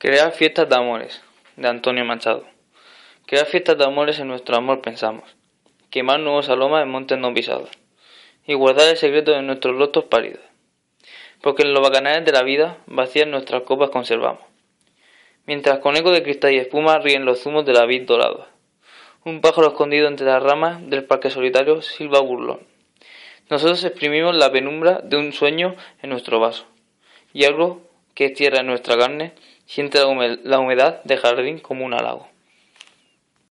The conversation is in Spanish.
Crear fiestas de amores, de Antonio Machado. Crear fiestas de amores en nuestro amor pensamos, quemar nuevos aromas en montes no pisados, y guardar el secreto de nuestros rostros paridos. Porque en los bacanales de la vida vacías nuestras copas conservamos, mientras con eco de cristal y espuma ríen los zumos de la vid dorada. Un pájaro escondido entre las ramas del parque solitario silba burlón. Nosotros exprimimos la penumbra de un sueño en nuestro vaso, y algo que es tierra en nuestra carne siente la humedad de jardín como un halago.